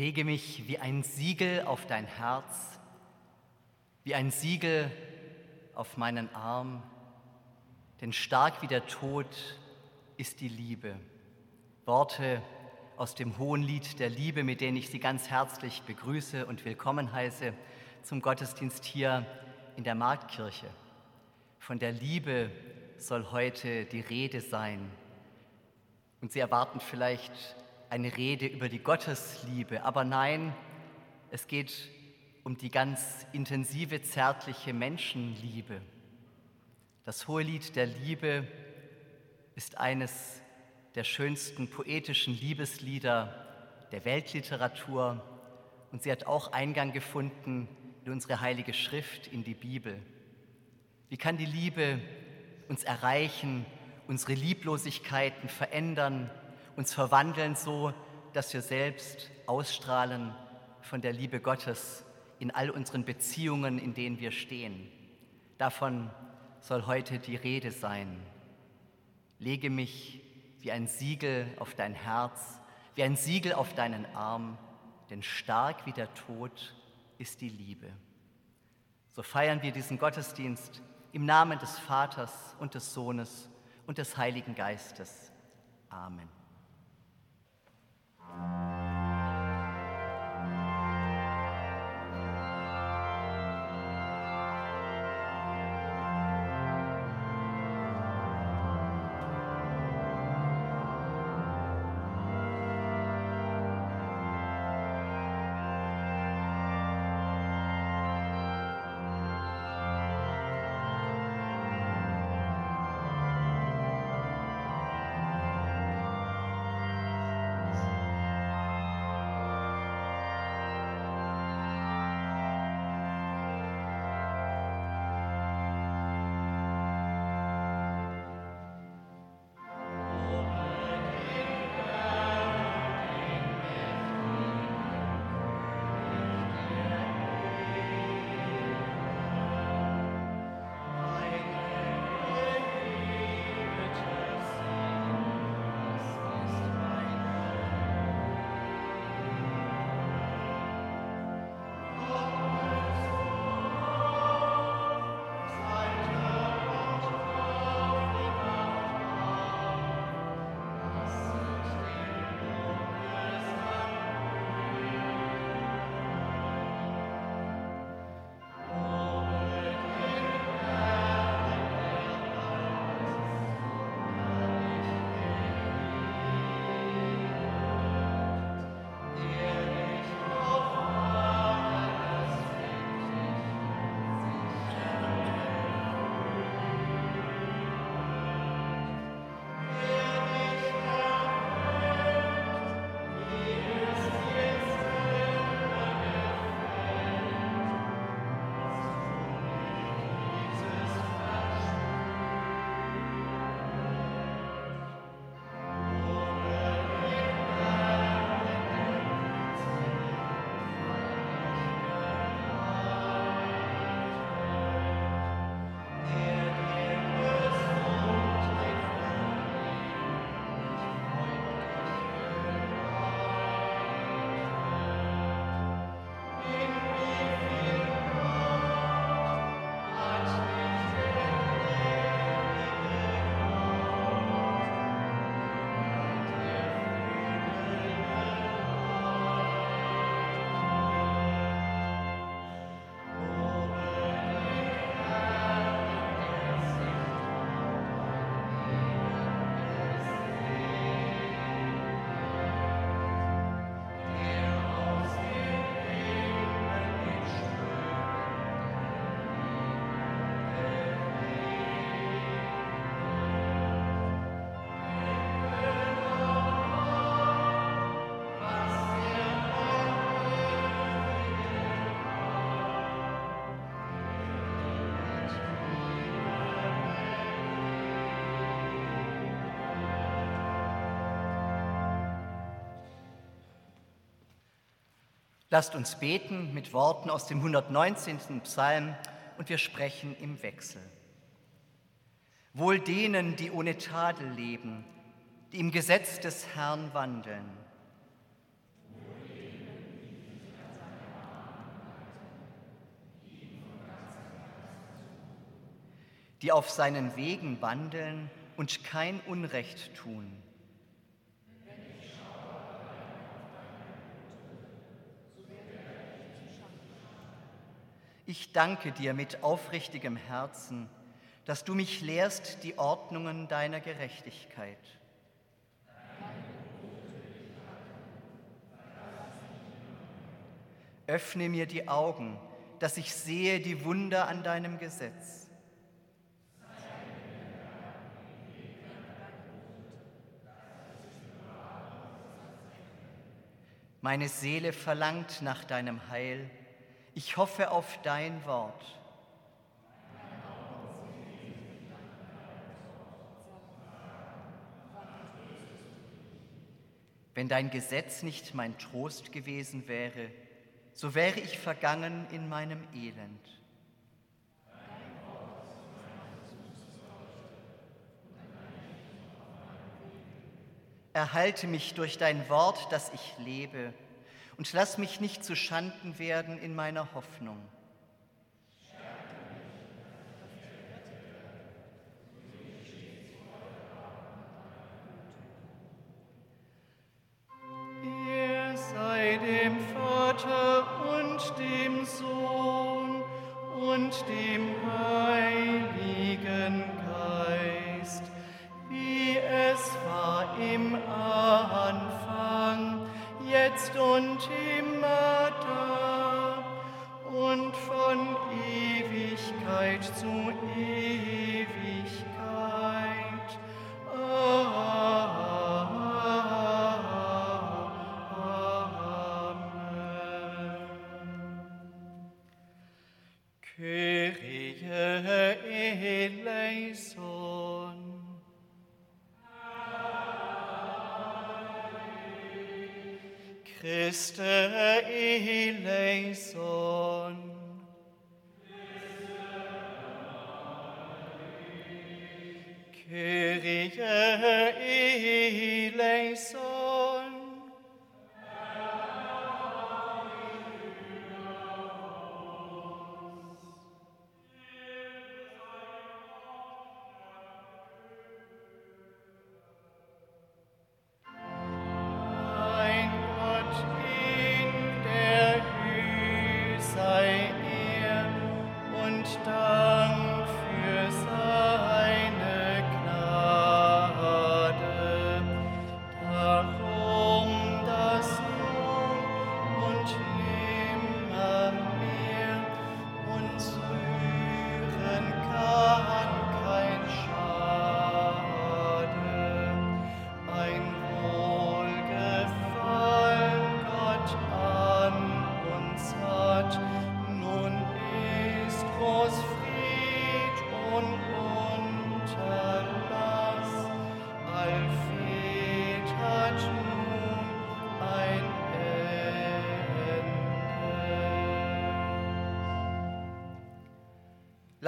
Lege mich wie ein Siegel auf dein Herz, wie ein Siegel auf meinen Arm, denn stark wie der Tod ist die Liebe. Worte aus dem hohen Lied der Liebe, mit denen ich Sie ganz herzlich begrüße und willkommen heiße zum Gottesdienst hier in der Marktkirche. Von der Liebe soll heute die Rede sein. Und Sie erwarten vielleicht eine Rede über die Gottesliebe. Aber nein, es geht um die ganz intensive, zärtliche Menschenliebe. Das Hohelied der Liebe ist eines der schönsten poetischen Liebeslieder der Weltliteratur und sie hat auch Eingang gefunden in unsere heilige Schrift, in die Bibel. Wie kann die Liebe uns erreichen, unsere Lieblosigkeiten verändern, uns verwandeln so, dass wir selbst ausstrahlen von der Liebe Gottes in all unseren Beziehungen, in denen wir stehen. Davon soll heute die Rede sein. Lege mich wie ein Siegel auf dein Herz, wie ein Siegel auf deinen Arm, denn stark wie der Tod ist die Liebe. So feiern wir diesen Gottesdienst im Namen des Vaters und des Sohnes und des Heiligen Geistes. Amen. Thank you. Lasst uns beten mit Worten aus dem 119. Psalm und wir sprechen im Wechsel. Wohl denen, die ohne Tadel leben, die im Gesetz des Herrn wandeln. die auf seinen Wegen wandeln und kein Unrecht tun. Ich danke dir mit aufrichtigem Herzen, dass du mich lehrst die Ordnungen deiner Gerechtigkeit. Öffne mir die Augen, dass ich sehe die Wunder an deinem Gesetz. Meine Seele verlangt nach deinem Heil. Ich hoffe auf dein Wort. Wenn dein Gesetz nicht mein Trost gewesen wäre, so wäre ich vergangen in meinem Elend. Erhalte mich durch dein Wort, dass ich lebe, und lass mich nicht zu Schanden werden in meiner Hoffnung.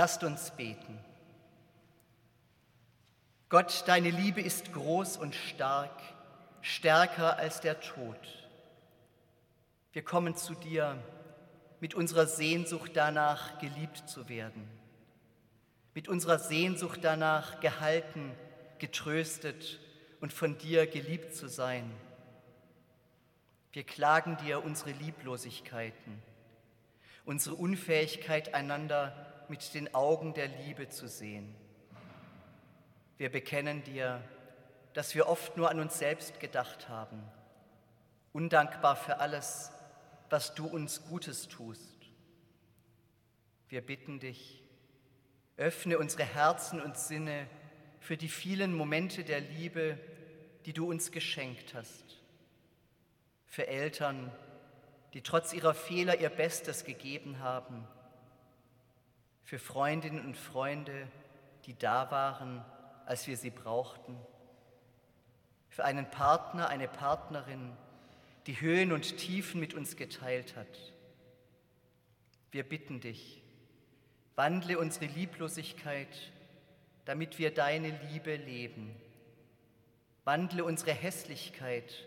Lasst uns beten. Gott, deine Liebe ist groß und stark, stärker als der Tod. Wir kommen zu dir mit unserer Sehnsucht danach, geliebt zu werden, mit unserer Sehnsucht danach, gehalten, getröstet und von dir geliebt zu sein. Wir klagen dir unsere Lieblosigkeiten, unsere Unfähigkeit, einander zu mit den Augen der Liebe zu sehen. Wir bekennen dir, dass wir oft nur an uns selbst gedacht haben, undankbar für alles, was du uns Gutes tust. Wir bitten dich, öffne unsere Herzen und Sinne für die vielen Momente der Liebe, die du uns geschenkt hast. Für Eltern, die trotz ihrer Fehler ihr Bestes gegeben haben für Freundinnen und Freunde, die da waren, als wir sie brauchten, für einen Partner, eine Partnerin, die Höhen und Tiefen mit uns geteilt hat. Wir bitten dich, wandle unsere Lieblosigkeit, damit wir deine Liebe leben. Wandle unsere Hässlichkeit,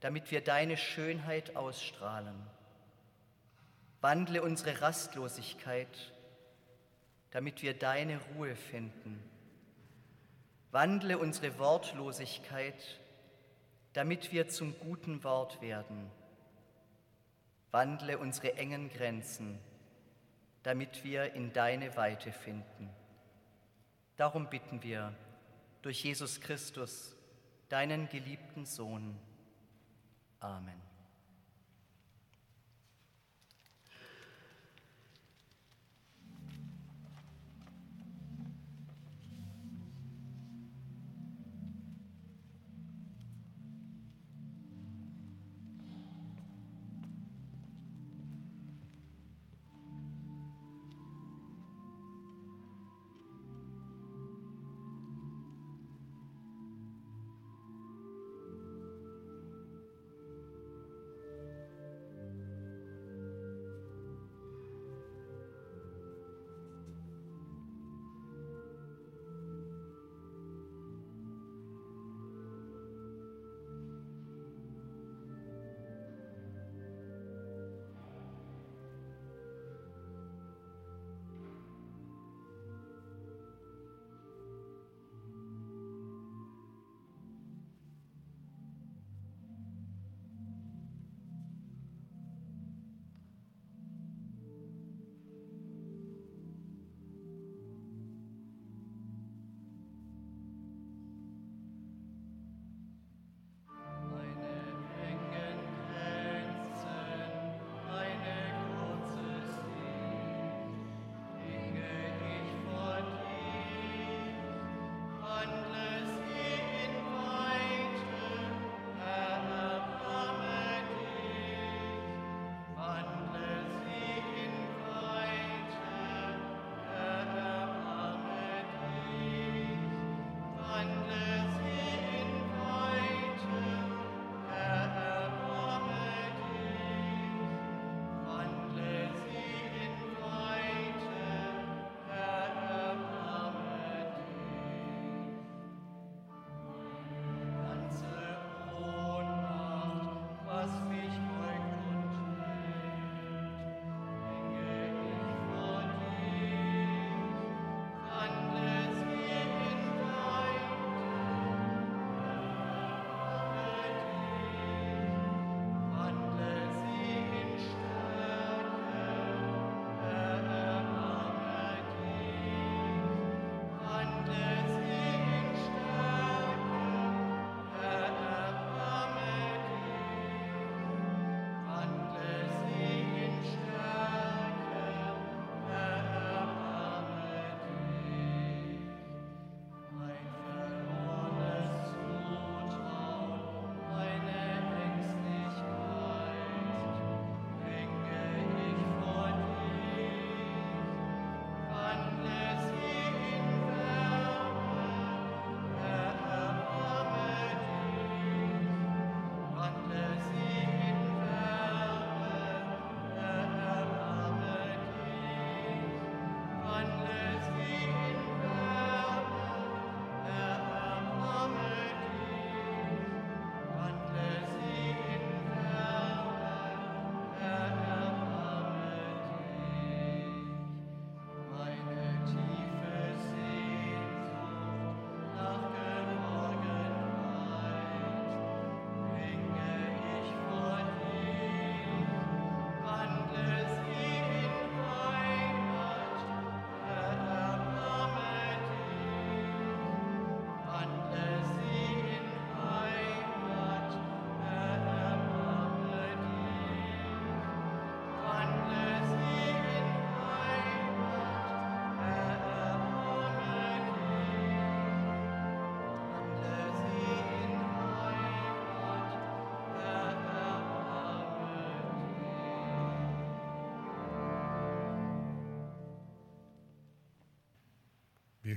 damit wir deine Schönheit ausstrahlen. Wandle unsere Rastlosigkeit, damit wir deine Ruhe finden. Wandle unsere Wortlosigkeit, damit wir zum guten Wort werden. Wandle unsere engen Grenzen, damit wir in deine Weite finden. Darum bitten wir durch Jesus Christus, deinen geliebten Sohn. Amen.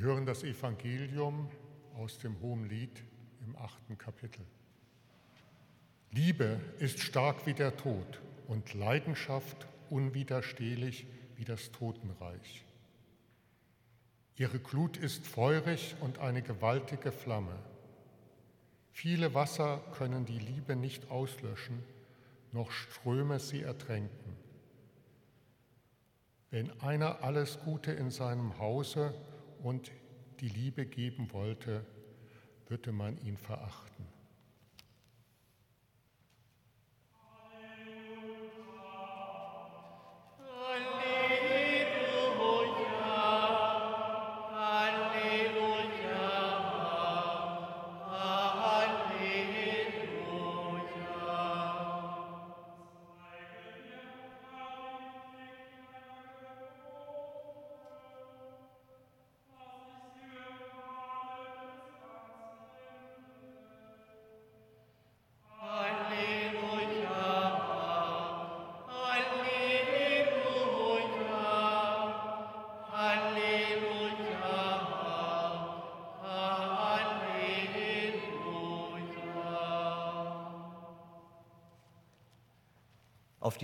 Hören das Evangelium aus dem Hohen Lied im achten Kapitel. Liebe ist stark wie der Tod und Leidenschaft unwiderstehlich wie das Totenreich. Ihre Glut ist feurig und eine gewaltige Flamme. Viele Wasser können die Liebe nicht auslöschen, noch Ströme sie ertränken. Wenn einer alles Gute in seinem Hause und die Liebe geben wollte, würde man ihn verachten.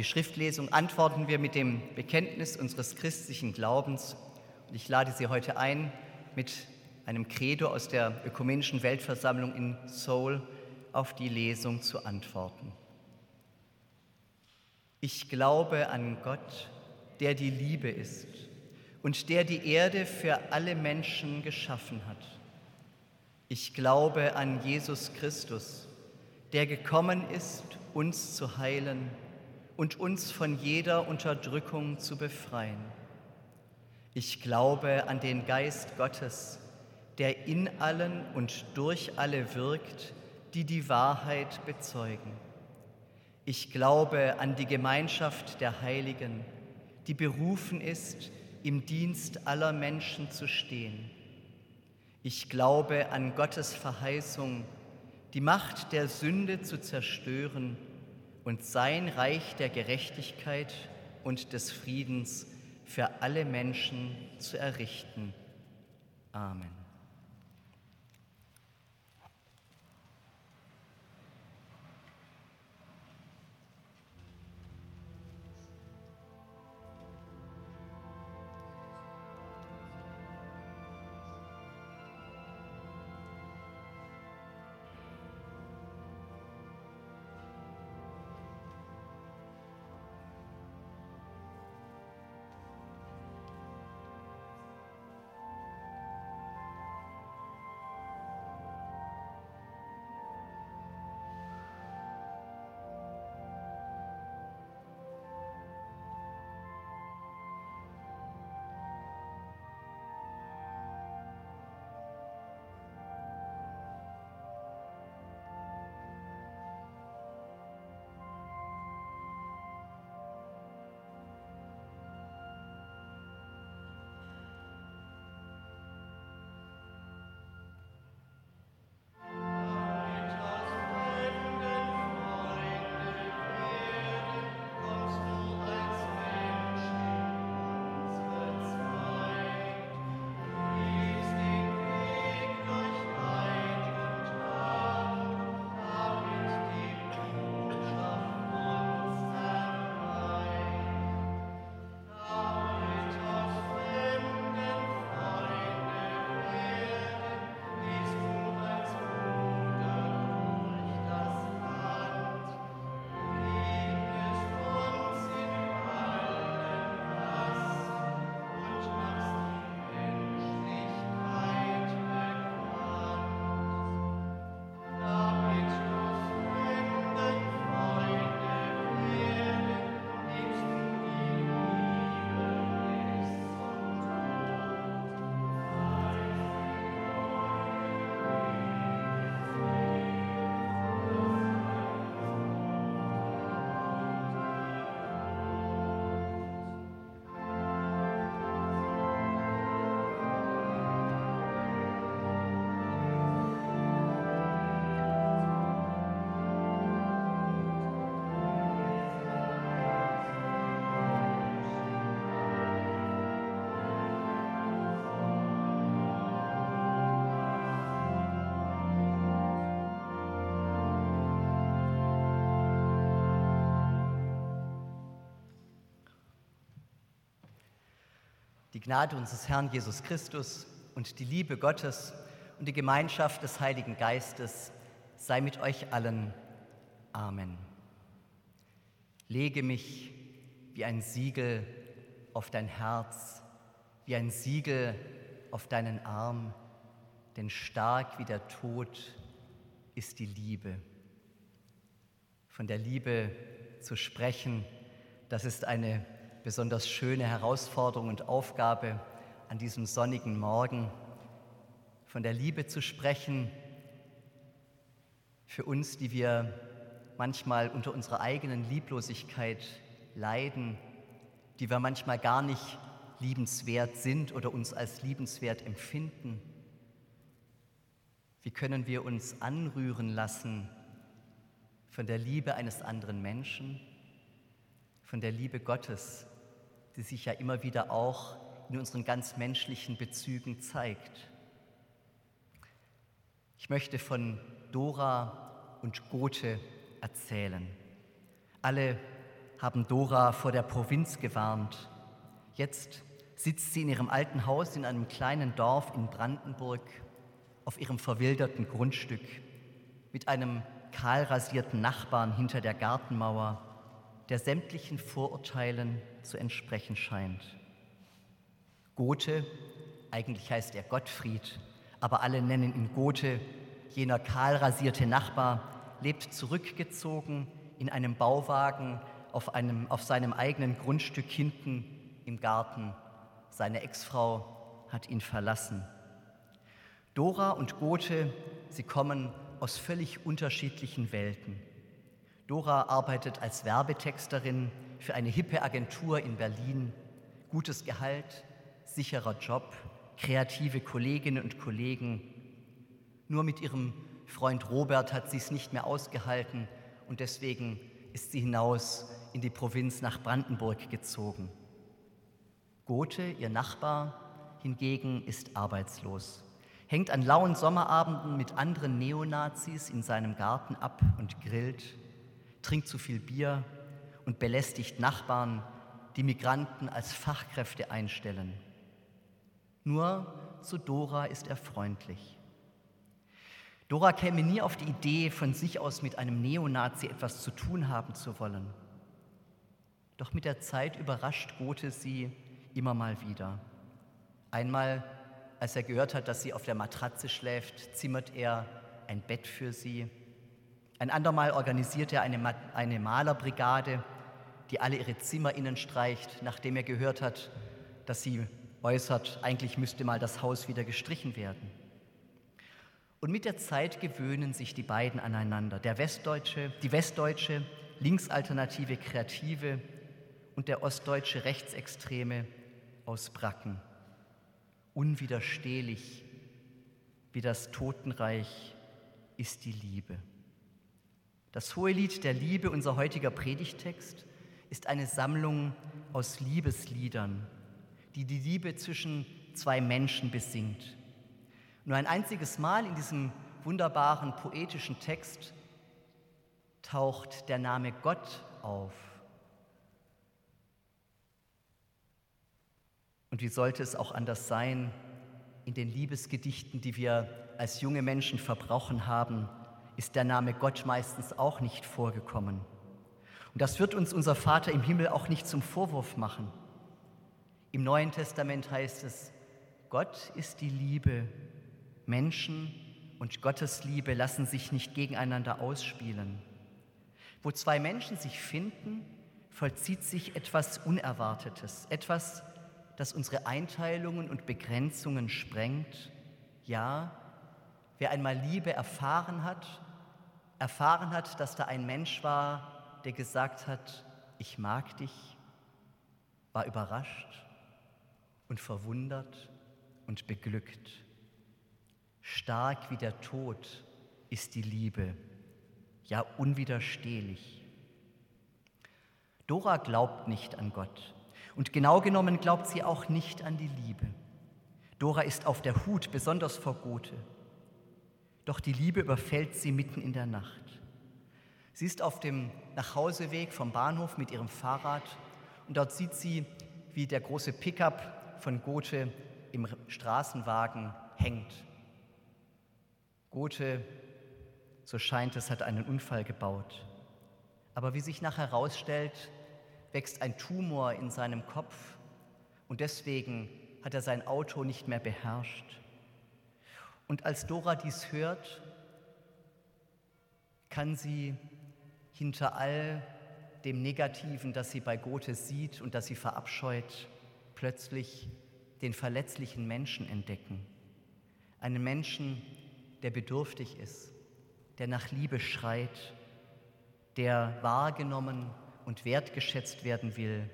Schriftlesung antworten wir mit dem Bekenntnis unseres christlichen Glaubens. Und ich lade Sie heute ein, mit einem Credo aus der Ökumenischen Weltversammlung in Seoul auf die Lesung zu antworten. Ich glaube an Gott, der die Liebe ist und der die Erde für alle Menschen geschaffen hat. Ich glaube an Jesus Christus, der gekommen ist, uns zu heilen und uns von jeder Unterdrückung zu befreien. Ich glaube an den Geist Gottes, der in allen und durch alle wirkt, die die Wahrheit bezeugen. Ich glaube an die Gemeinschaft der Heiligen, die berufen ist, im Dienst aller Menschen zu stehen. Ich glaube an Gottes Verheißung, die Macht der Sünde zu zerstören und sein Reich der Gerechtigkeit und des Friedens für alle Menschen zu errichten. Amen. Die Gnade unseres Herrn Jesus Christus und die Liebe Gottes und die Gemeinschaft des Heiligen Geistes sei mit euch allen. Amen. Lege mich wie ein Siegel auf dein Herz, wie ein Siegel auf deinen Arm, denn stark wie der Tod ist die Liebe. Von der Liebe zu sprechen, das ist eine besonders schöne Herausforderung und Aufgabe an diesem sonnigen Morgen. Von der Liebe zu sprechen, für uns, die wir manchmal unter unserer eigenen Lieblosigkeit leiden, die wir manchmal gar nicht liebenswert sind oder uns als liebenswert empfinden. Wie können wir uns anrühren lassen von der Liebe eines anderen Menschen, von der Liebe Gottes, die sich ja immer wieder auch in unseren ganz menschlichen Bezügen zeigt. Ich möchte von Dora und Gothe erzählen. Alle haben Dora vor der Provinz gewarnt. Jetzt sitzt sie in ihrem alten Haus in einem kleinen Dorf in Brandenburg auf ihrem verwilderten Grundstück mit einem kahlrasierten Nachbarn hinter der Gartenmauer, der sämtlichen Vorurteilen zu entsprechen scheint. Gothe, eigentlich heißt er Gottfried, aber alle nennen ihn Gothe, jener kahlrasierte Nachbar, lebt zurückgezogen in einem Bauwagen auf, einem, auf seinem eigenen Grundstück hinten im Garten. Seine Ex-Frau hat ihn verlassen. Dora und Gothe, sie kommen aus völlig unterschiedlichen Welten. Dora arbeitet als Werbetexterin für eine hippe Agentur in Berlin. Gutes Gehalt, sicherer Job, kreative Kolleginnen und Kollegen. Nur mit ihrem Freund Robert hat sie es nicht mehr ausgehalten und deswegen ist sie hinaus in die Provinz nach Brandenburg gezogen. Gothe, ihr Nachbar, hingegen ist arbeitslos, hängt an lauen Sommerabenden mit anderen Neonazis in seinem Garten ab und grillt, trinkt zu viel Bier und belästigt Nachbarn, die Migranten als Fachkräfte einstellen. Nur zu Dora ist er freundlich. Dora käme nie auf die Idee, von sich aus mit einem Neonazi etwas zu tun haben zu wollen. Doch mit der Zeit überrascht Gothe sie immer mal wieder. Einmal, als er gehört hat, dass sie auf der Matratze schläft, zimmert er ein Bett für sie. Ein andermal organisiert er eine, eine Malerbrigade, die alle ihre Zimmer innen streicht, nachdem er gehört hat, dass sie äußert, eigentlich müsste mal das Haus wieder gestrichen werden. Und mit der Zeit gewöhnen sich die beiden aneinander. Der Westdeutsche, die Westdeutsche, linksalternative Kreative und der ostdeutsche Rechtsextreme aus Bracken. Unwiderstehlich wie das Totenreich ist die Liebe. Das Hohelied der Liebe, unser heutiger Predigtext, ist eine Sammlung aus Liebesliedern, die die Liebe zwischen zwei Menschen besingt. Nur ein einziges Mal in diesem wunderbaren poetischen Text taucht der Name Gott auf. Und wie sollte es auch anders sein in den Liebesgedichten, die wir als junge Menschen verbrochen haben, ist der Name Gott meistens auch nicht vorgekommen. Und das wird uns unser Vater im Himmel auch nicht zum Vorwurf machen. Im Neuen Testament heißt es, Gott ist die Liebe Menschen und Gottes Liebe lassen sich nicht gegeneinander ausspielen. Wo zwei Menschen sich finden, vollzieht sich etwas Unerwartetes, etwas, das unsere Einteilungen und Begrenzungen sprengt. Ja, wer einmal Liebe erfahren hat, erfahren hat, dass da ein Mensch war, der gesagt hat, ich mag dich, war überrascht und verwundert und beglückt. Stark wie der Tod ist die Liebe, ja unwiderstehlich. Dora glaubt nicht an Gott und genau genommen glaubt sie auch nicht an die Liebe. Dora ist auf der Hut, besonders vor Gothe. Doch die Liebe überfällt sie mitten in der Nacht. Sie ist auf dem Nachhauseweg vom Bahnhof mit ihrem Fahrrad und dort sieht sie, wie der große Pickup von Gothe im Straßenwagen hängt Gothe, so scheint es, hat einen Unfall gebaut. Aber wie sich nachher herausstellt, wächst ein Tumor in seinem Kopf Und deswegen hat er sein Auto nicht mehr beherrscht. Und als Dora dies hört, kann sie hinter all dem Negativen, das sie bei Gothe sieht und das sie verabscheut, plötzlich den verletzlichen Menschen entdecken. Einen Menschen, der bedürftig ist, der nach Liebe schreit, der wahrgenommen und wertgeschätzt werden will,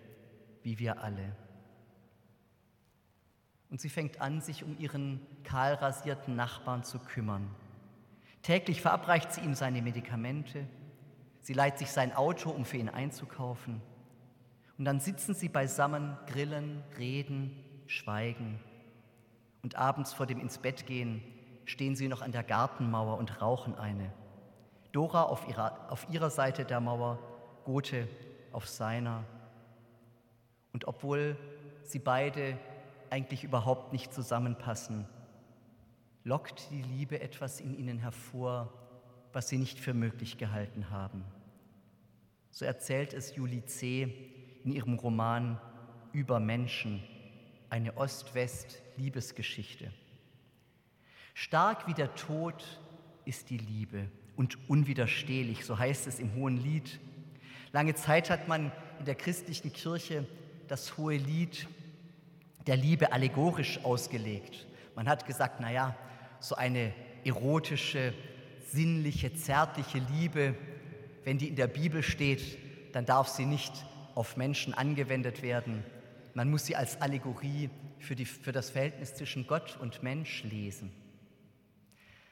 wie wir alle. Und sie fängt an, sich um ihren kahlrasierten Nachbarn zu kümmern. Täglich verabreicht sie ihm seine Medikamente, sie leiht sich sein Auto, um für ihn einzukaufen. Und dann sitzen sie beisammen, grillen, reden, schweigen. Und abends vor dem ins Bett gehen stehen sie noch an der Gartenmauer und rauchen eine. Dora auf ihrer, auf ihrer Seite der Mauer, Gothe auf seiner. Und obwohl sie beide eigentlich überhaupt nicht zusammenpassen, lockt die Liebe etwas in ihnen hervor, was sie nicht für möglich gehalten haben. So erzählt es Julie C. in ihrem Roman Über Menschen, eine Ost-West-Liebesgeschichte. Stark wie der Tod ist die Liebe und unwiderstehlich, so heißt es im Hohen Lied. Lange Zeit hat man in der christlichen Kirche das Hohe Lied der Liebe allegorisch ausgelegt. Man hat gesagt, naja, so eine erotische, sinnliche, zärtliche Liebe, wenn die in der Bibel steht, dann darf sie nicht auf Menschen angewendet werden. Man muss sie als Allegorie für, die, für das Verhältnis zwischen Gott und Mensch lesen.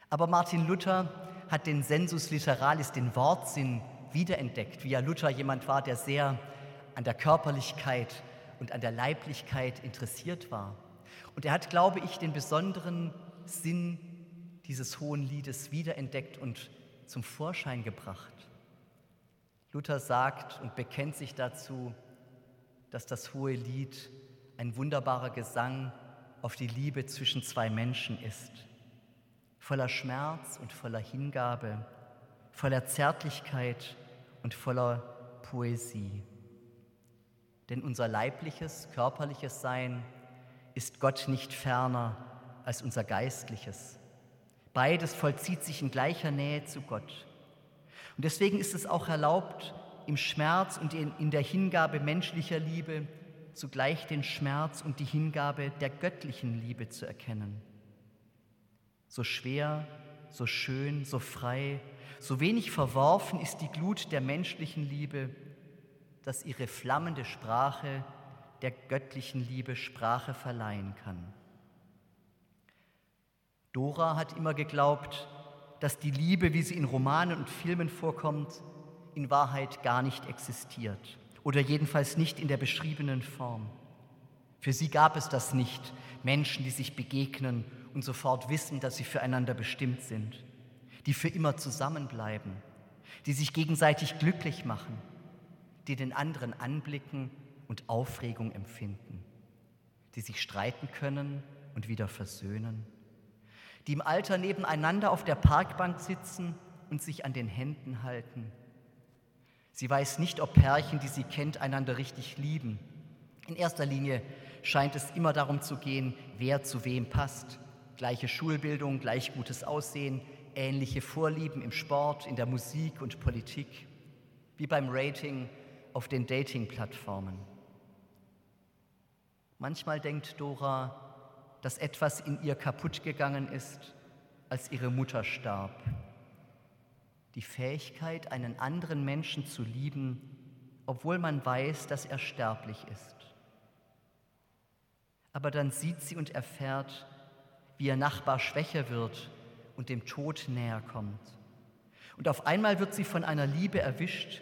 Aber Martin Luther hat den Sensus literalis, den Wortsinn, wiederentdeckt, wie ja Luther jemand war, der sehr an der Körperlichkeit und an der Leiblichkeit interessiert war. Und er hat, glaube ich, den besonderen Sinn dieses hohen Liedes wiederentdeckt und zum Vorschein gebracht. Luther sagt und bekennt sich dazu, dass das hohe Lied ein wunderbarer Gesang auf die Liebe zwischen zwei Menschen ist voller Schmerz und voller Hingabe, voller Zärtlichkeit und voller Poesie. Denn unser leibliches, körperliches Sein ist Gott nicht ferner als unser geistliches. Beides vollzieht sich in gleicher Nähe zu Gott. Und deswegen ist es auch erlaubt, im Schmerz und in der Hingabe menschlicher Liebe zugleich den Schmerz und die Hingabe der göttlichen Liebe zu erkennen so schwer, so schön, so frei, so wenig verworfen ist die Glut der menschlichen Liebe, dass ihre flammende Sprache der göttlichen Liebe Sprache verleihen kann. Dora hat immer geglaubt, dass die Liebe, wie sie in Romanen und Filmen vorkommt, in Wahrheit gar nicht existiert oder jedenfalls nicht in der beschriebenen Form. Für sie gab es das nicht, Menschen, die sich begegnen und sofort wissen, dass sie füreinander bestimmt sind, die für immer zusammenbleiben, die sich gegenseitig glücklich machen, die den anderen anblicken und Aufregung empfinden, die sich streiten können und wieder versöhnen, die im Alter nebeneinander auf der Parkbank sitzen und sich an den Händen halten. Sie weiß nicht, ob Pärchen, die sie kennt, einander richtig lieben. In erster Linie scheint es immer darum zu gehen, wer zu wem passt, Gleiche Schulbildung, gleich gutes Aussehen, ähnliche Vorlieben im Sport, in der Musik und Politik, wie beim Rating auf den Dating-Plattformen. Manchmal denkt Dora, dass etwas in ihr kaputt gegangen ist, als ihre Mutter starb. Die Fähigkeit, einen anderen Menschen zu lieben, obwohl man weiß, dass er sterblich ist. Aber dann sieht sie und erfährt, wie ihr Nachbar schwächer wird und dem Tod näher kommt. Und auf einmal wird sie von einer Liebe erwischt,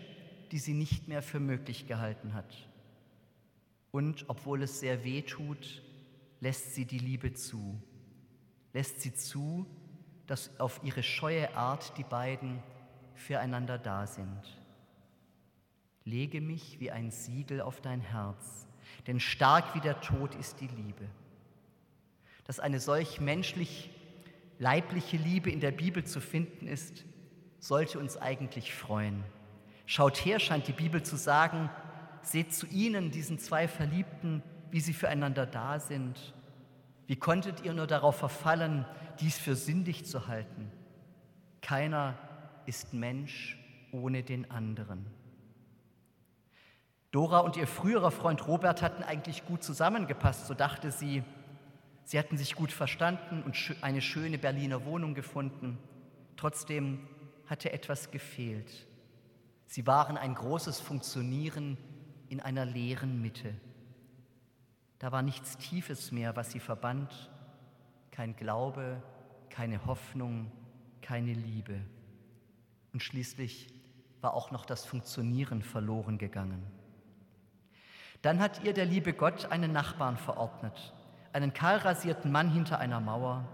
die sie nicht mehr für möglich gehalten hat. Und obwohl es sehr weh tut, lässt sie die Liebe zu. Lässt sie zu, dass auf ihre scheue Art die beiden füreinander da sind. Lege mich wie ein Siegel auf dein Herz, denn stark wie der Tod ist die Liebe dass eine solch menschlich leibliche Liebe in der Bibel zu finden ist, sollte uns eigentlich freuen. Schaut her, scheint die Bibel zu sagen, seht zu ihnen, diesen zwei Verliebten, wie sie füreinander da sind? Wie konntet ihr nur darauf verfallen, dies für sündig zu halten? Keiner ist Mensch ohne den anderen. Dora und ihr früherer Freund Robert hatten eigentlich gut zusammengepasst, so dachte sie. Sie hatten sich gut verstanden und eine schöne Berliner Wohnung gefunden. Trotzdem hatte etwas gefehlt. Sie waren ein großes Funktionieren in einer leeren Mitte. Da war nichts Tiefes mehr, was sie verband, kein Glaube, keine Hoffnung, keine Liebe. Und schließlich war auch noch das Funktionieren verloren gegangen. Dann hat ihr der liebe Gott einen Nachbarn verordnet, einen kahlrasierten Mann hinter einer Mauer.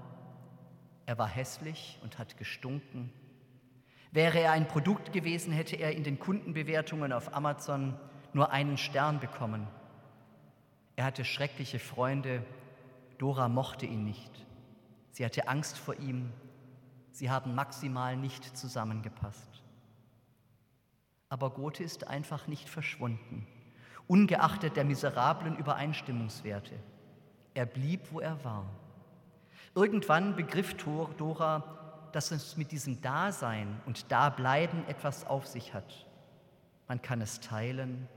Er war hässlich und hat gestunken. Wäre er ein Produkt gewesen, hätte er in den Kundenbewertungen auf Amazon nur einen Stern bekommen. Er hatte schreckliche Freunde. Dora mochte ihn nicht. Sie hatte Angst vor ihm. Sie haben maximal nicht zusammengepasst. Aber Gothe ist einfach nicht verschwunden ungeachtet der miserablen Übereinstimmungswerte. Er blieb, wo er war. Irgendwann begriff Dora, dass es mit diesem Dasein und Dableiben etwas auf sich hat. Man kann es teilen.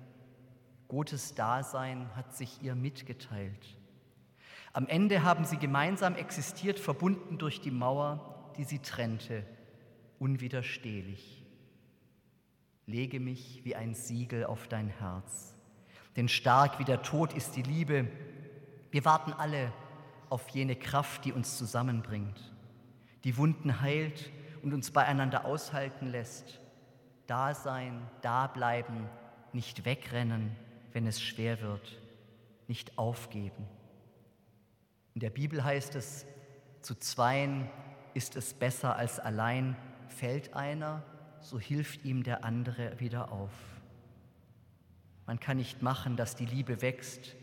Gottes Dasein hat sich ihr mitgeteilt. Am Ende haben sie gemeinsam existiert, verbunden durch die Mauer, die sie trennte, unwiderstehlich. Lege mich wie ein Siegel auf dein Herz. Denn stark wie der Tod ist die Liebe. Wir warten alle auf jene Kraft, die uns zusammenbringt, die Wunden heilt und uns beieinander aushalten lässt. Da sein, da bleiben, nicht wegrennen, wenn es schwer wird, nicht aufgeben. In der Bibel heißt es, zu zweien ist es besser als allein. Fällt einer, so hilft ihm der andere wieder auf. Man kann nicht machen, dass die Liebe wächst.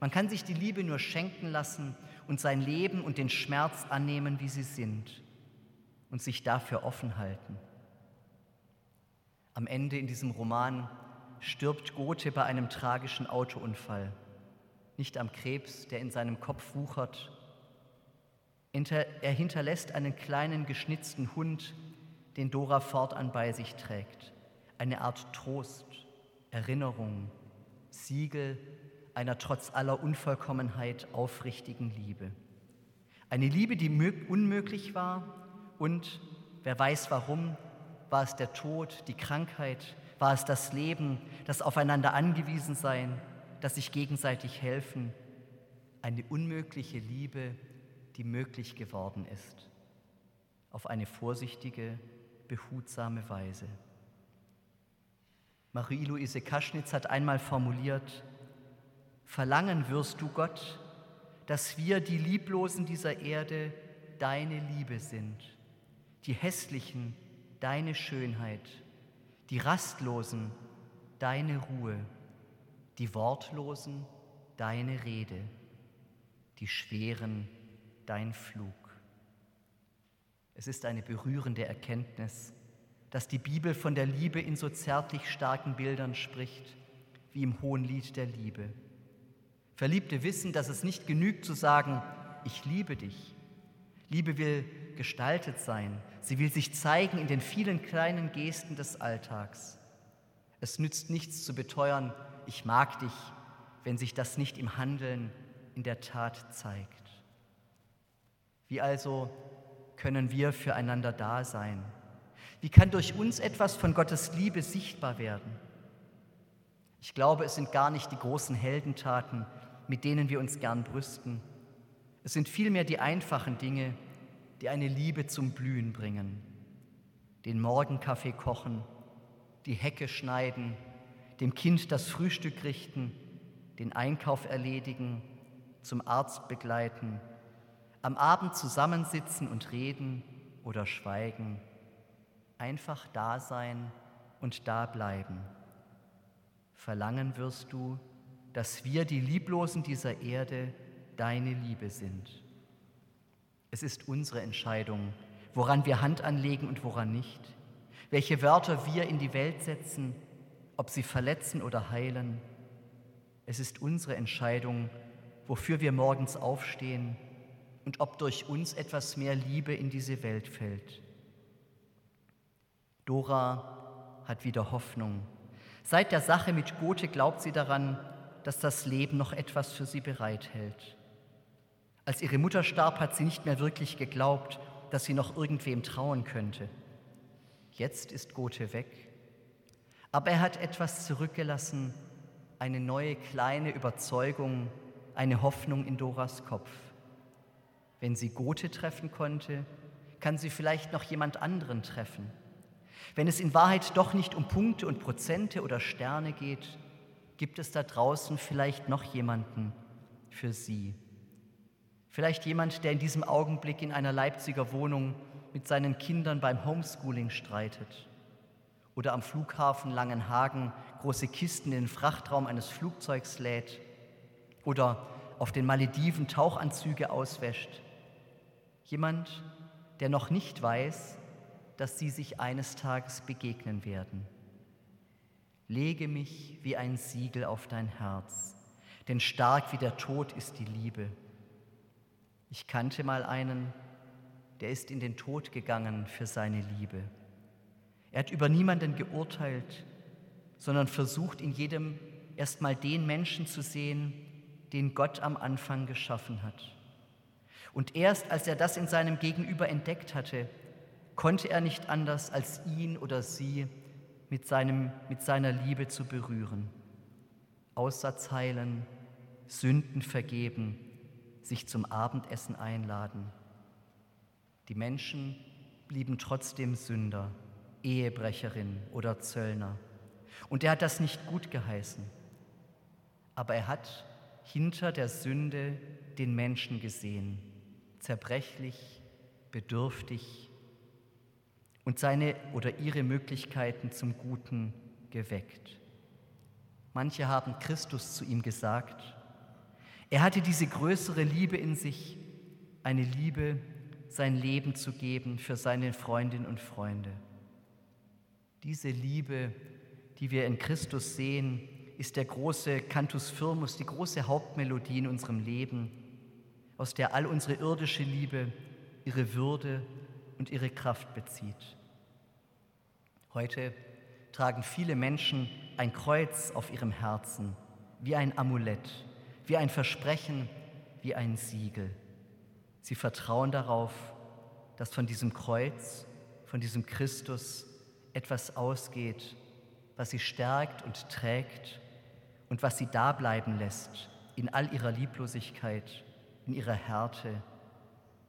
Man kann sich die Liebe nur schenken lassen und sein Leben und den Schmerz annehmen, wie sie sind und sich dafür offen halten. Am Ende in diesem Roman stirbt Gothe bei einem tragischen Autounfall, nicht am Krebs, der in seinem Kopf wuchert. Er hinterlässt einen kleinen geschnitzten Hund, den Dora fortan bei sich trägt, eine Art Trost Erinnerung, Siegel einer trotz aller Unvollkommenheit aufrichtigen Liebe. Eine Liebe, die unmöglich war und, wer weiß warum, war es der Tod, die Krankheit, war es das Leben, das aufeinander angewiesen sein, das sich gegenseitig helfen. Eine unmögliche Liebe, die möglich geworden ist. Auf eine vorsichtige, behutsame Weise. Marie-Louise Kaschnitz hat einmal formuliert, Verlangen wirst du, Gott, dass wir, die Lieblosen dieser Erde, deine Liebe sind, die Hässlichen deine Schönheit, die Rastlosen deine Ruhe, die Wortlosen deine Rede, die Schweren dein Flug. Es ist eine berührende Erkenntnis, dass die Bibel von der Liebe in so zärtlich starken Bildern spricht, wie im Hohen Lied der Liebe. Verliebte wissen, dass es nicht genügt zu sagen, ich liebe dich. Liebe will gestaltet sein, sie will sich zeigen in den vielen kleinen Gesten des Alltags. Es nützt nichts zu beteuern, ich mag dich, wenn sich das nicht im Handeln, in der Tat zeigt. Wie also können wir füreinander da sein? Wie kann durch uns etwas von Gottes Liebe sichtbar werden? Ich glaube, es sind gar nicht die großen Heldentaten, mit denen wir uns gern brüsten. Es sind vielmehr die einfachen Dinge, die eine Liebe zum Blühen bringen. Den Morgenkaffee kochen, die Hecke schneiden, dem Kind das Frühstück richten, den Einkauf erledigen, zum Arzt begleiten, am Abend zusammensitzen und reden oder schweigen einfach da sein und da bleiben. Verlangen wirst du, dass wir, die Lieblosen dieser Erde, deine Liebe sind. Es ist unsere Entscheidung, woran wir Hand anlegen und woran nicht, welche Wörter wir in die Welt setzen, ob sie verletzen oder heilen. Es ist unsere Entscheidung, wofür wir morgens aufstehen und ob durch uns etwas mehr Liebe in diese Welt fällt. Dora hat wieder Hoffnung. Seit der Sache mit Gothe glaubt sie daran, dass das Leben noch etwas für sie bereithält. Als ihre Mutter starb, hat sie nicht mehr wirklich geglaubt, dass sie noch irgendwem trauen könnte. Jetzt ist Gothe weg. Aber er hat etwas zurückgelassen, eine neue kleine Überzeugung, eine Hoffnung in Doras Kopf. Wenn sie Gothe treffen konnte, kann sie vielleicht noch jemand anderen treffen. Wenn es in Wahrheit doch nicht um Punkte und Prozente oder Sterne geht, gibt es da draußen vielleicht noch jemanden für sie. Vielleicht jemand, der in diesem Augenblick in einer Leipziger Wohnung mit seinen Kindern beim Homeschooling streitet oder am Flughafen Langenhagen große Kisten in den Frachtraum eines Flugzeugs lädt oder auf den Malediven Tauchanzüge auswäscht. Jemand, der noch nicht weiß, dass sie sich eines Tages begegnen werden. Lege mich wie ein Siegel auf dein Herz, denn stark wie der Tod ist die Liebe. Ich kannte mal einen, der ist in den Tod gegangen für seine Liebe. Er hat über niemanden geurteilt, sondern versucht in jedem erstmal den Menschen zu sehen, den Gott am Anfang geschaffen hat. Und erst als er das in seinem Gegenüber entdeckt hatte, konnte er nicht anders, als ihn oder sie mit, seinem, mit seiner Liebe zu berühren. Aussatz heilen, Sünden vergeben, sich zum Abendessen einladen. Die Menschen blieben trotzdem Sünder, Ehebrecherin oder Zöllner. Und er hat das nicht gut geheißen. Aber er hat hinter der Sünde den Menschen gesehen, zerbrechlich, bedürftig und seine oder ihre Möglichkeiten zum Guten geweckt. Manche haben Christus zu ihm gesagt, er hatte diese größere Liebe in sich, eine Liebe, sein Leben zu geben für seine Freundinnen und Freunde. Diese Liebe, die wir in Christus sehen, ist der große Cantus Firmus, die große Hauptmelodie in unserem Leben, aus der all unsere irdische Liebe ihre Würde und ihre Kraft bezieht. Heute tragen viele Menschen ein Kreuz auf ihrem Herzen, wie ein Amulett wie ein Versprechen, wie ein Siegel. Sie vertrauen darauf, dass von diesem Kreuz, von diesem Christus etwas ausgeht, was sie stärkt und trägt und was sie da bleiben lässt in all ihrer Lieblosigkeit, in ihrer Härte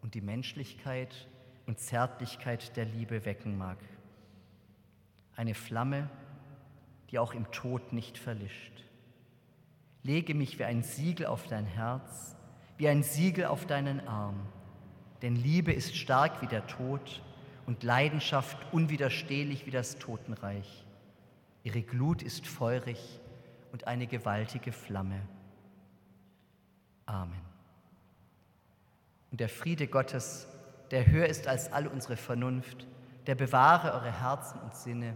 und die Menschlichkeit und Zärtlichkeit der Liebe wecken mag. Eine Flamme, die auch im Tod nicht verlischt. Lege mich wie ein Siegel auf dein Herz, wie ein Siegel auf deinen Arm. Denn Liebe ist stark wie der Tod und Leidenschaft unwiderstehlich wie das Totenreich. Ihre Glut ist feurig und eine gewaltige Flamme. Amen. Und der Friede Gottes, der höher ist als all unsere Vernunft, der bewahre eure Herzen und Sinne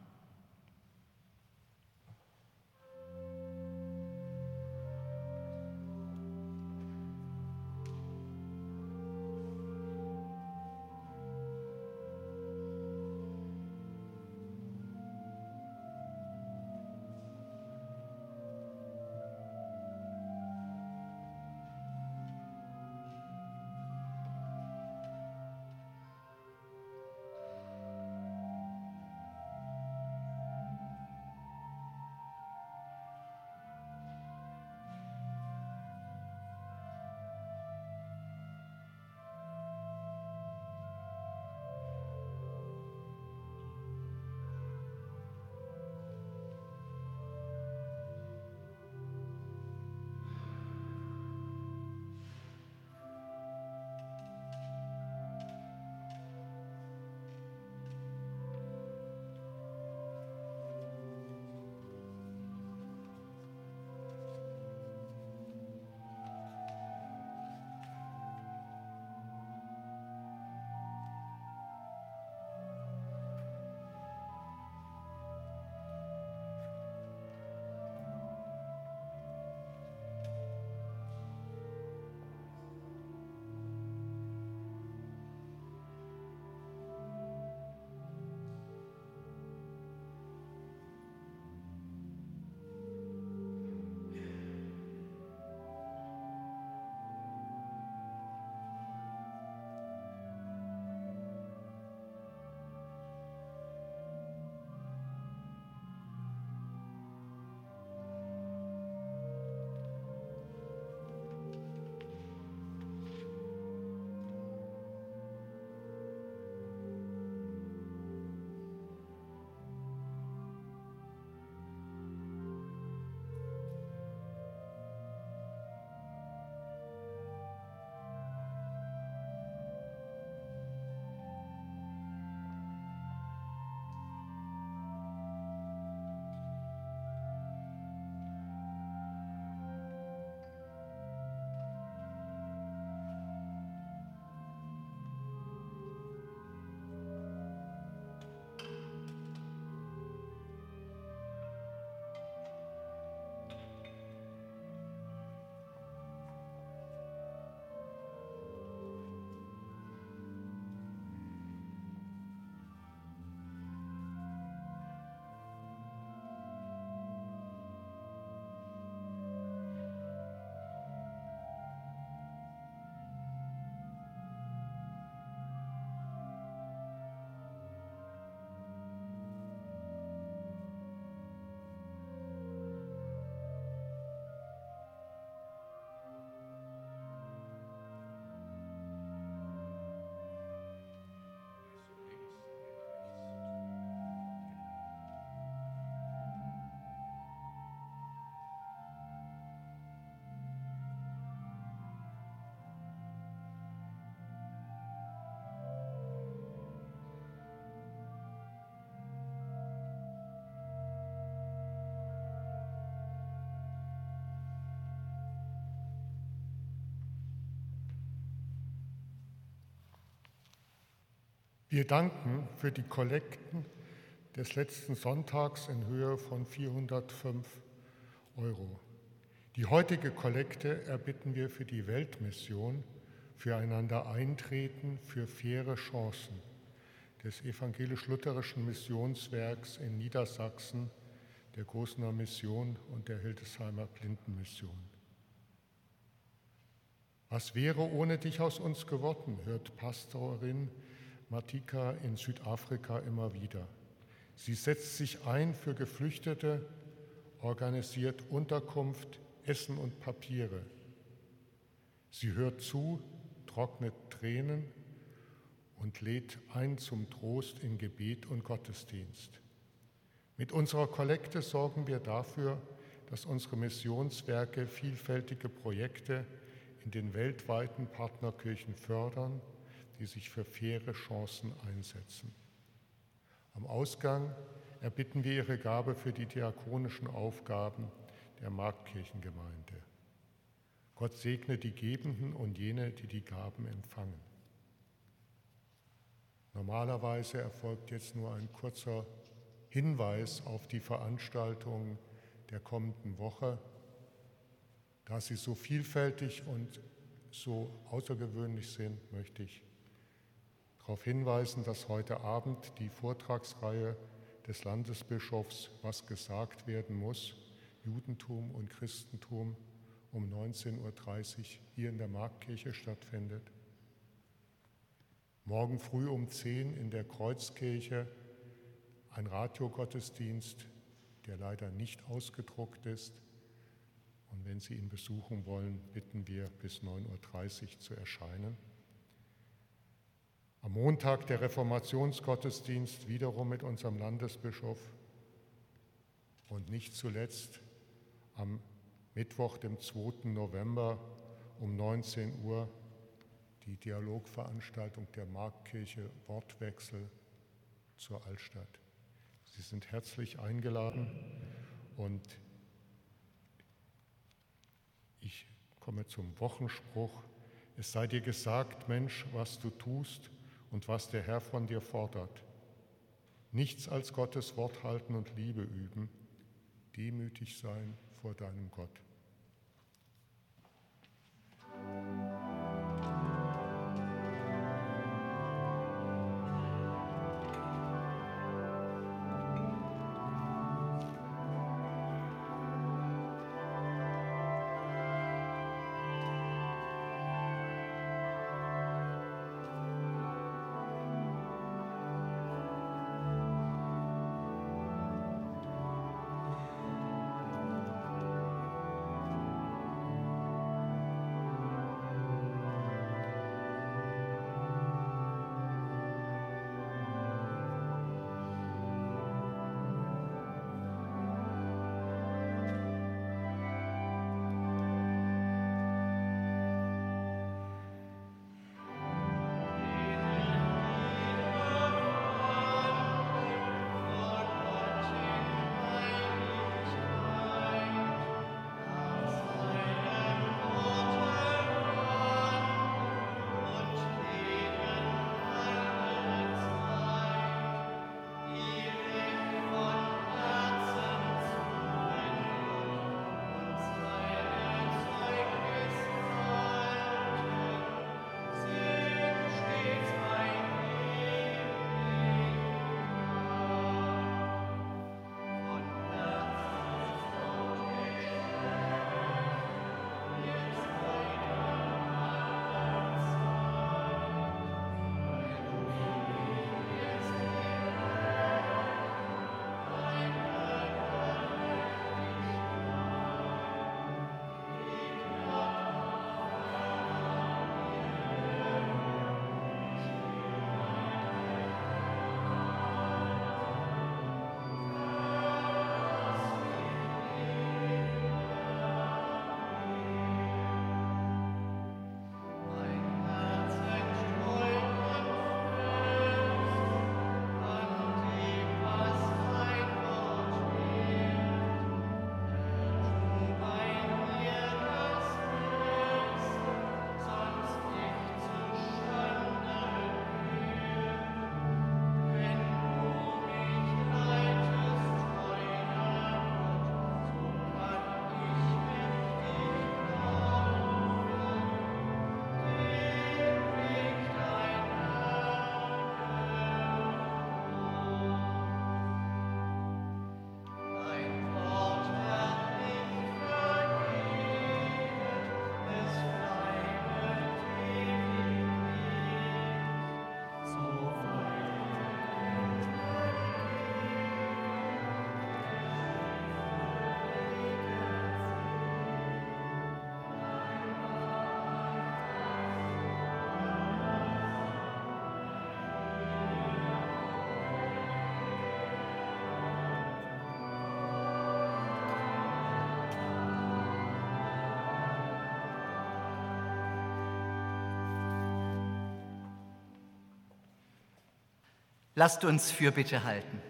Wir danken für die Kollekten des letzten Sonntags in Höhe von 405 Euro. Die heutige Kollekte erbitten wir für die Weltmission, füreinander eintreten, für faire Chancen des evangelisch-lutherischen Missionswerks in Niedersachsen, der Großener Mission und der Hildesheimer Blindenmission. Was wäre ohne dich aus uns geworden, hört Pastorin Matika in Südafrika immer wieder. Sie setzt sich ein für Geflüchtete, organisiert Unterkunft, Essen und Papiere. Sie hört zu, trocknet Tränen und lädt ein zum Trost in Gebet und Gottesdienst. Mit unserer Kollekte sorgen wir dafür, dass unsere Missionswerke vielfältige Projekte in den weltweiten Partnerkirchen fördern, die sich für faire Chancen einsetzen. Am Ausgang erbitten wir Ihre Gabe für die diakonischen Aufgaben der Marktkirchengemeinde. Gott segne die Gebenden und jene, die die Gaben empfangen. Normalerweise erfolgt jetzt nur ein kurzer Hinweis auf die Veranstaltungen der kommenden Woche. Da sie so vielfältig und so außergewöhnlich sind, möchte ich darauf hinweisen, dass heute Abend die Vortragsreihe des Landesbischofs Was gesagt werden muss, Judentum und Christentum um 19.30 Uhr hier in der Marktkirche stattfindet. Morgen früh um 10 Uhr in der Kreuzkirche ein Radiogottesdienst, der leider nicht ausgedruckt ist. Und wenn Sie ihn besuchen wollen, bitten wir bis 9.30 Uhr zu erscheinen. Am Montag der Reformationsgottesdienst wiederum mit unserem Landesbischof und nicht zuletzt am Mittwoch, dem 2. November um 19 Uhr die Dialogveranstaltung der Marktkirche Wortwechsel zur Altstadt. Sie sind herzlich eingeladen und ich komme zum Wochenspruch. Es sei dir gesagt, Mensch, was du tust, und was der Herr von dir fordert. Nichts als Gottes Wort halten und Liebe üben, demütig sein vor deinem Gott. Lasst uns für Bitte halten.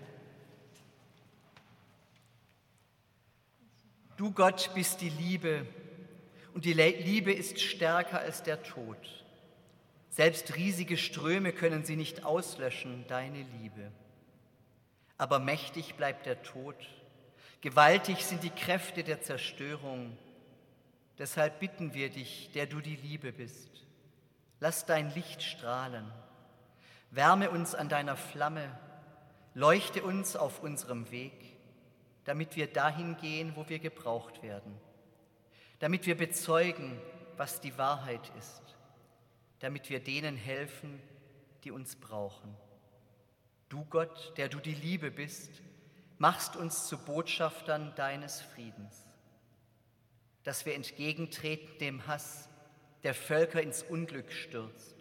Du Gott bist die Liebe und die Liebe ist stärker als der Tod. Selbst riesige Ströme können sie nicht auslöschen, deine Liebe. Aber mächtig bleibt der Tod, gewaltig sind die Kräfte der Zerstörung. Deshalb bitten wir dich, der du die Liebe bist, lass dein Licht strahlen, wärme uns an deiner Flamme, leuchte uns auf unserem Weg, damit wir dahin gehen, wo wir gebraucht werden, damit wir bezeugen, was die Wahrheit ist. Damit wir denen helfen, die uns brauchen. Du Gott, der du die Liebe bist, machst uns zu Botschaftern deines Friedens, dass wir entgegentreten dem Hass, der Völker ins Unglück stürzt,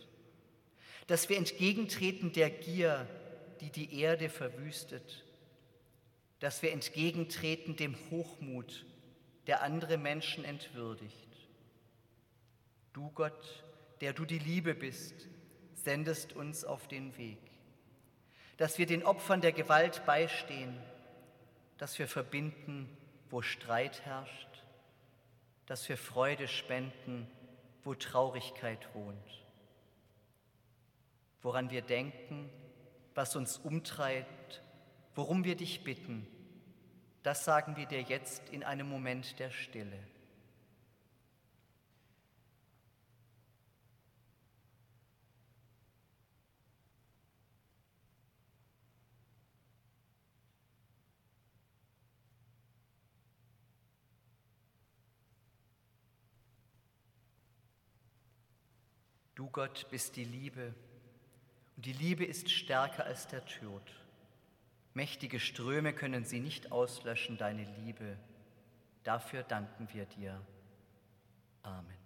dass wir entgegentreten der Gier, die die Erde verwüstet, dass wir entgegentreten dem Hochmut, der andere Menschen entwürdigt. Du Gott, der du die Liebe bist, sendest uns auf den Weg, dass wir den Opfern der Gewalt beistehen, dass wir verbinden, wo Streit herrscht, dass wir Freude spenden, wo Traurigkeit wohnt, woran wir denken, was uns umtreibt, worum wir dich bitten, das sagen wir dir jetzt in einem Moment der Stille. Du Gott bist die Liebe und die Liebe ist stärker als der Tod. Mächtige Ströme können sie nicht auslöschen, deine Liebe. Dafür danken wir dir. Amen.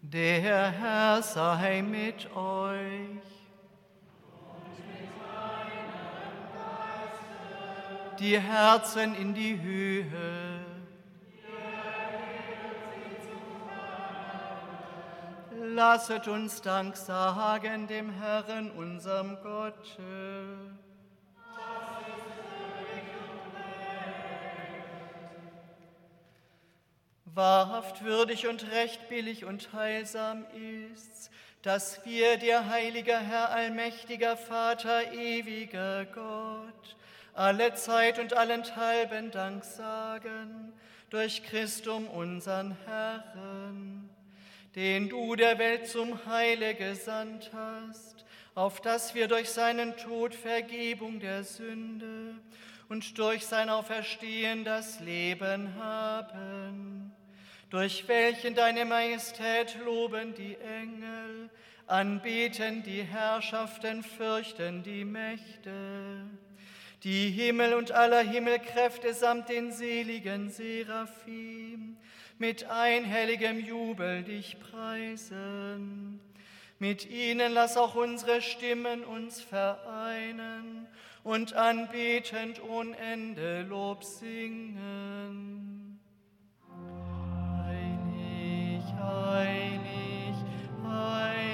Der Herr sei mit euch. Die Herzen in die Höhe. Lasset uns Dank sagen dem Herrn, unserem Gott. Wahrhaft würdig und recht billig und heilsam ist's, dass wir dir, heiliger Herr, allmächtiger Vater, ewiger Gott, alle Zeit und allenthalben Dank sagen durch Christum unseren Herrn, den du der Welt zum Heile gesandt hast, auf dass wir durch seinen Tod Vergebung der Sünde und durch sein Auferstehen das Leben haben, durch welchen deine Majestät loben die Engel, anbeten die Herrschaften, fürchten die Mächte die Himmel und aller Himmelkräfte samt den seligen Seraphim mit einhelligem Jubel dich preisen. Mit ihnen lass auch unsere Stimmen uns vereinen und anbetend ohne Ende Lob singen. Heilig, heilig, heilig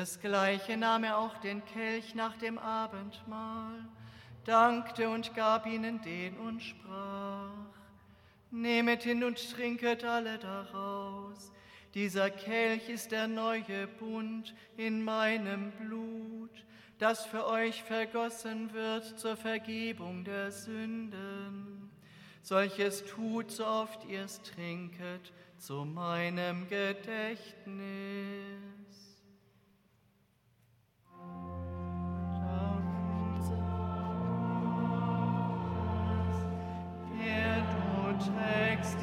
Desgleiche nahm er auch den Kelch nach dem Abendmahl, dankte und gab ihnen den und sprach, Nehmet hin und trinket alle daraus. Dieser Kelch ist der neue Bund in meinem Blut, das für euch vergossen wird zur Vergebung der Sünden. Solches tut, so oft ihr es trinket, zu meinem Gedächtnis. text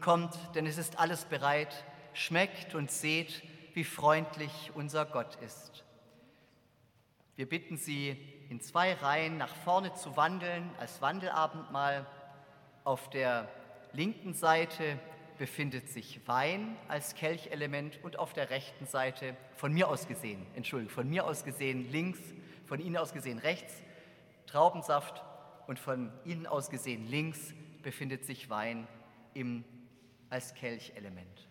kommt, denn es ist alles bereit, schmeckt und seht, wie freundlich unser Gott ist. Wir bitten Sie, in zwei Reihen nach vorne zu wandeln als Wandelabendmahl. Auf der linken Seite befindet sich Wein als Kelchelement und auf der rechten Seite, von mir aus gesehen, Entschuldigung, von mir aus gesehen links, von Ihnen aus gesehen rechts, Traubensaft und von Ihnen aus gesehen links befindet sich Wein im, als Kelchelement.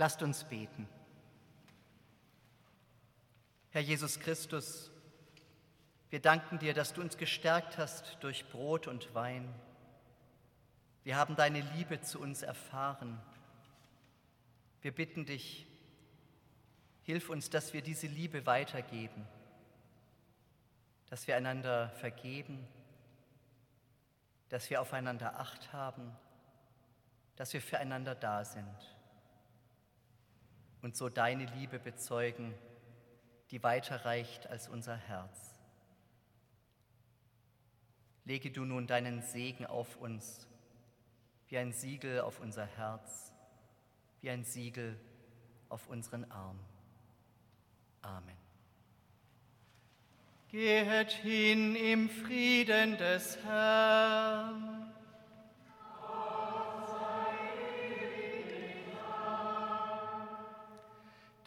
Lasst uns beten. Herr Jesus Christus, wir danken dir, dass du uns gestärkt hast durch Brot und Wein. Wir haben deine Liebe zu uns erfahren. Wir bitten dich, hilf uns, dass wir diese Liebe weitergeben, dass wir einander vergeben, dass wir aufeinander acht haben, dass wir füreinander da sind und so deine Liebe bezeugen, die weiter reicht als unser Herz. Lege du nun deinen Segen auf uns, wie ein Siegel auf unser Herz, wie ein Siegel auf unseren Arm. Amen. Gehet hin im Frieden des Herrn.